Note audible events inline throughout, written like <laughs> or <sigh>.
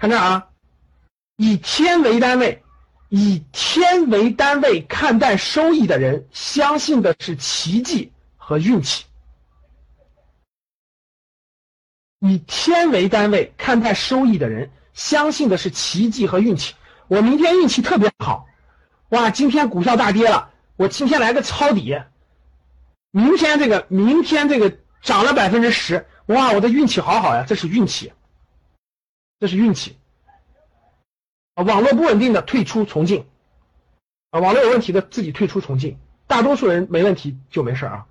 看这啊，以天为单位，以天为单位看待收益的人，相信的是奇迹和运气。以天为单位看待收益的人，相信的是奇迹和运气。我明天运气特别好，哇！今天股票大跌了，我今天来个抄底。明天这个，明天这个涨了百分之十，哇！我的运气好好呀，这是运气，这是运气。啊，网络不稳定的退出重进，啊，网络有问题的自己退出重进。大多数人没问题就没事啊。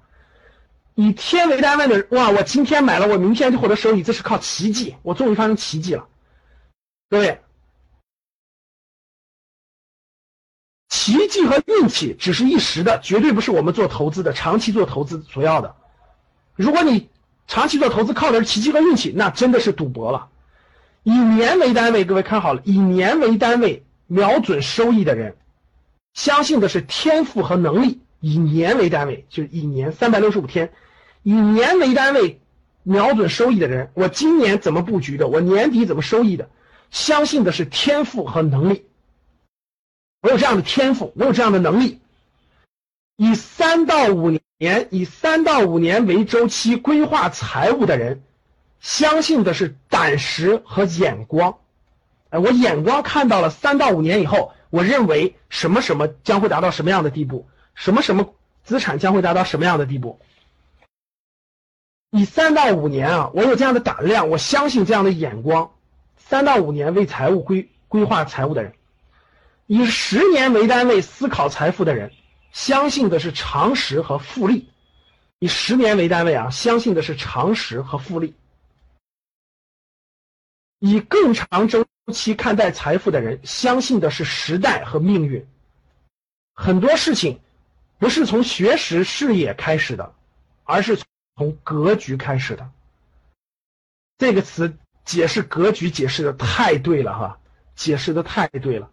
以天为单位的，哇！我今天买了，我明天就获得收益，这是靠奇迹，我终于发生奇迹了。各位，奇迹和运气只是一时的，绝对不是我们做投资的长期做投资所要的。如果你长期做投资靠的是奇迹和运气，那真的是赌博了。以年为单位，各位看好了，以年为单位瞄准收益的人，相信的是天赋和能力。以年为单位，就是一年三百六十五天。以年为单位瞄准收益的人，我今年怎么布局的？我年底怎么收益的？相信的是天赋和能力。我有这样的天赋，我有这样的能力。以三到五年，以三到五年为周期规划财务的人，相信的是胆识和眼光。哎，我眼光看到了三到五年以后，我认为什么什么将会达到什么样的地步，什么什么资产将会达到什么样的地步。以三到五年啊，我有这样的胆量，我相信这样的眼光。三到五年为财务规规划财务的人，以十年为单位思考财富的人，相信的是常识和复利。以十年为单位啊，相信的是常识和复利。以更长周期看待财富的人，相信的是时代和命运。很多事情不是从学识视野开始的，而是从。格局开始的这个词解释格局解释的太对了哈，解释的太对了。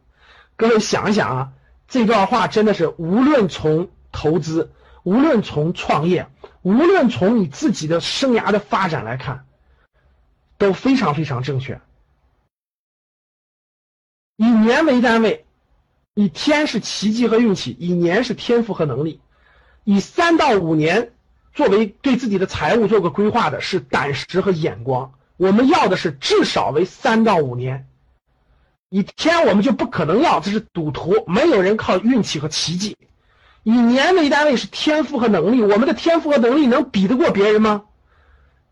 各位想一想啊，这段话真的是无论从投资，无论从创业，无论从你自己的生涯的发展来看，都非常非常正确。以年为单位，以天是奇迹和运气，以年是天赋和能力，以三到五年。作为对自己的财务做个规划的是胆识和眼光，我们要的是至少为三到五年。以天我们就不可能要，这是赌徒，没有人靠运气和奇迹。以年为单位是天赋和能力，我们的天赋和能力能比得过别人吗？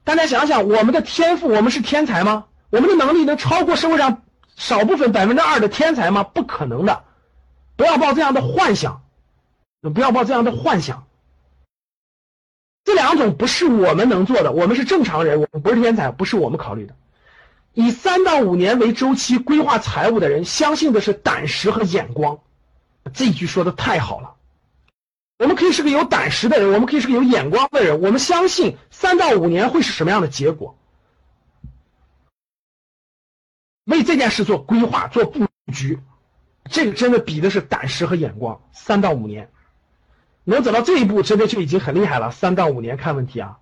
大家想想，我们的天赋，我们是天才吗？我们的能力能超过社会上少部分百分之二的天才吗？不可能的，不要抱这样的幻想，不要抱这样的幻想。这两种不是我们能做的，我们是正常人，我们不是天才，不是我们考虑的。以三到五年为周期规划财务的人，相信的是胆识和眼光。这句说的太好了。我们可以是个有胆识的人，我们可以是个有眼光的人，我们相信三到五年会是什么样的结果，为这件事做规划、做布局。这个真的比的是胆识和眼光。三到五年。能走到这一步，真的就已经很厉害了。三到五年看问题啊，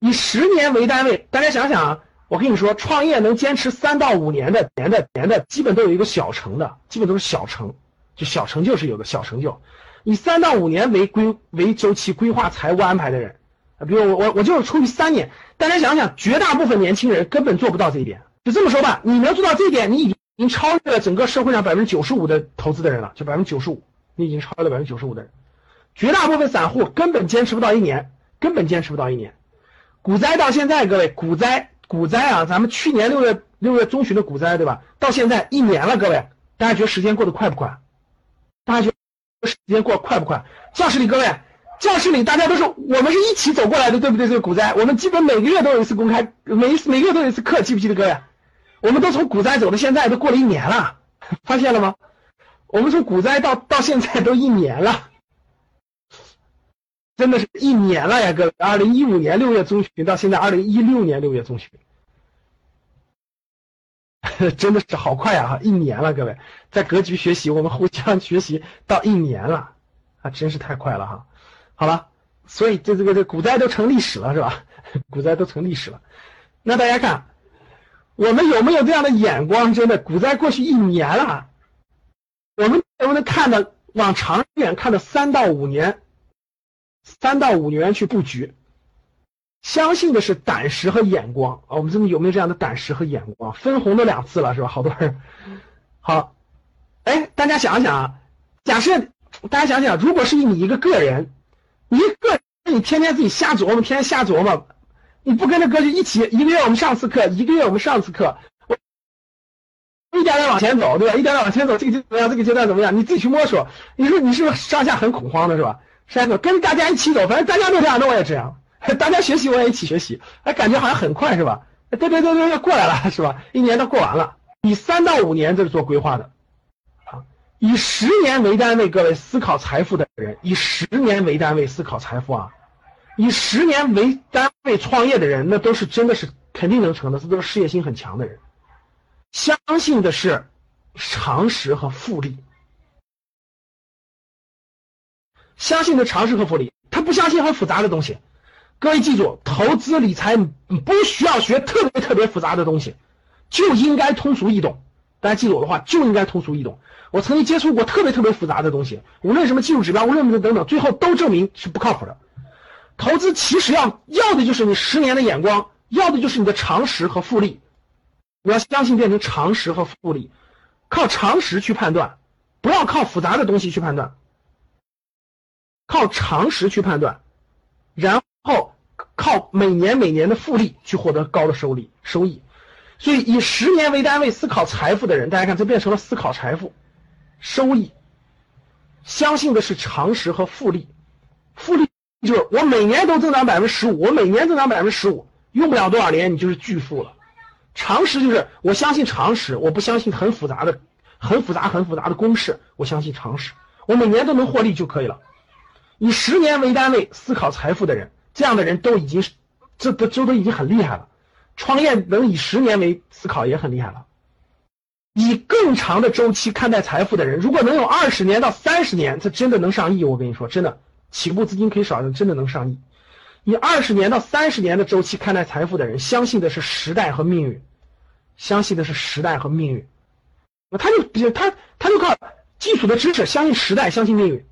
以十年为单位，大家想想啊，我跟你说，创业能坚持三到五年的年的年的，基本都有一个小成的，基本都是小成，就小成就是有个小成就。以三到五年为规为周期规划财务安排的人，啊，比如我我我就是出于三年，大家想想，绝大部分年轻人根本做不到这一点。就这么说吧，你能做到这一点，你已经超越了整个社会上百分之九十五的投资的人了，就百分之九十五，你已经超越了百分之九十五的人。绝大部分散户根本坚持不到一年，根本坚持不到一年。股灾到现在，各位股灾股灾啊，咱们去年六月六月中旬的股灾，对吧？到现在一年了，各位，大家觉得时间过得快不快？大家觉得时间过快不快？教室里各位，教室里大家都是我们是一起走过来的，对不对？这个股灾，我们基本每个月都有一次公开，每一次每个月都有一次课，记不记得各位？我们都从股灾走到现在，都过了一年了，<laughs> 发现了吗？我们从股灾到到现在都一年了。真的是一年了呀，各位！二零一五年六月中旬到现在二零一六年六月中旬，<laughs> 真的是好快啊！一年了，各位，在格局学习，我们互相学习到一年了，啊，真是太快了哈！好了，所以这这个这股灾都成历史了是吧？<laughs> 股灾都成历史了。那大家看，我们有没有这样的眼光？真的，股灾过去一年了，我们能不能看的往长远看的三到五年，三到五年去布局？相信的是胆识和眼光啊！我们真的有没有这样的胆识和眼光？分红都两次了，是吧？好多人。好，哎，大家想想啊，假设大家想想，如果是你一个个人，你一个人你天天自己瞎琢磨，天天瞎琢磨，你不跟着哥就一起，一个月我们上次课，一个月我们上次课，我一点点往前走，对吧？一点点往前走，这个阶怎么样？这个阶段怎么样？你自己去摸索。你说你是不是上下很恐慌的，是吧？山哥跟大家一起走，反正大家都这样，那我也这样。<laughs> 大家学习，我也一起学习，哎，感觉好像很快是吧？对对对对，要过来了 <laughs> 是吧？一年都过完了，以三到五年这是做规划的，啊，以十年为单位，各位思考财富的人，以十年为单位思考财富啊，以十年为单位创业的人，那都是真的是肯定能成的，这都是事业心很强的人，相信的是常识和复利，相信的常识和复利，他不相信很复杂的东西。各位记住，投资理财不需要学特别特别复杂的东西，就应该通俗易懂。大家记住我的话，就应该通俗易懂。我曾经接触过特别特别复杂的东西，无论什么技术指标，无论什么等等，最后都证明是不靠谱的。投资其实要要的就是你十年的眼光，要的就是你的常识和复利。你要相信变成常识和复利，靠常识去判断，不要靠复杂的东西去判断，靠常识去判断，然后。靠每年每年的复利去获得高的收益收益，所以以十年为单位思考财富的人，大家看这变成了思考财富收益，相信的是常识和复利，复利就是我每年都增长百分之十五，我每年增长百分之十五，用不了多少年你就是巨富了。常识就是我相信常识，我不相信很复杂的、很复杂、很复杂的公式，我相信常识，我每年都能获利就可以了。以十年为单位思考财富的人。这样的人都已经是，这都这都已经很厉害了。创业能以十年为思考也很厉害了。以更长的周期看待财富的人，如果能有二十年到三十年，这真的能上亿。我跟你说，真的起步资金可以少，真的能上亿。以二十年到三十年的周期看待财富的人，相信的是时代和命运，相信的是时代和命运。那他就他他就靠基础的知识，相信时代，相信命运。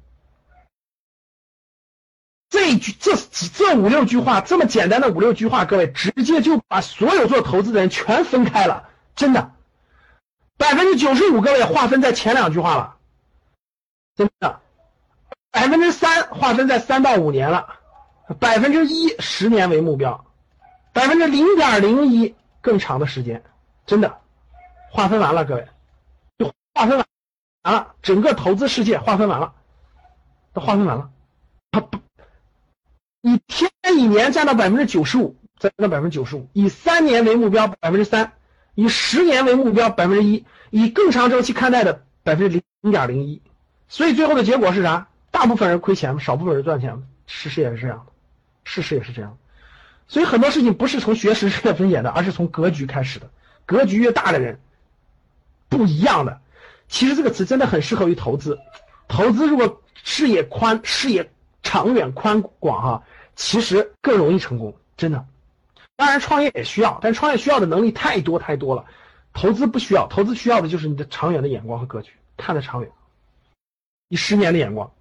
这句这这五六句话这么简单的五六句话，各位直接就把所有做投资的人全分开了，真的，百分之九十五各位划分在前两句话了，真的，百分之三划分在三到五年了，百分之一十年为目标，百分之零点零一更长的时间，真的，划分完了各位，就划分完了，整个投资世界划分完了，都划分完了，一年占到百分之九十五，占到百分之九十五。以三年为目标百分之三，以十年为目标百分之一，以更长周期看待的百分之零点零一。所以最后的结果是啥？大部分人亏钱少部分人赚钱事实也是这样的，事实也是这样。所以很多事情不是从学识界分解的，而是从格局开始的。格局越大的人，不一样的。其实这个词真的很适合于投资。投资如果视野宽，视野。长远宽广哈，其实更容易成功，真的。当然创业也需要，但创业需要的能力太多太多了，投资不需要，投资需要的就是你的长远的眼光和格局，看得长远，你十年的眼光。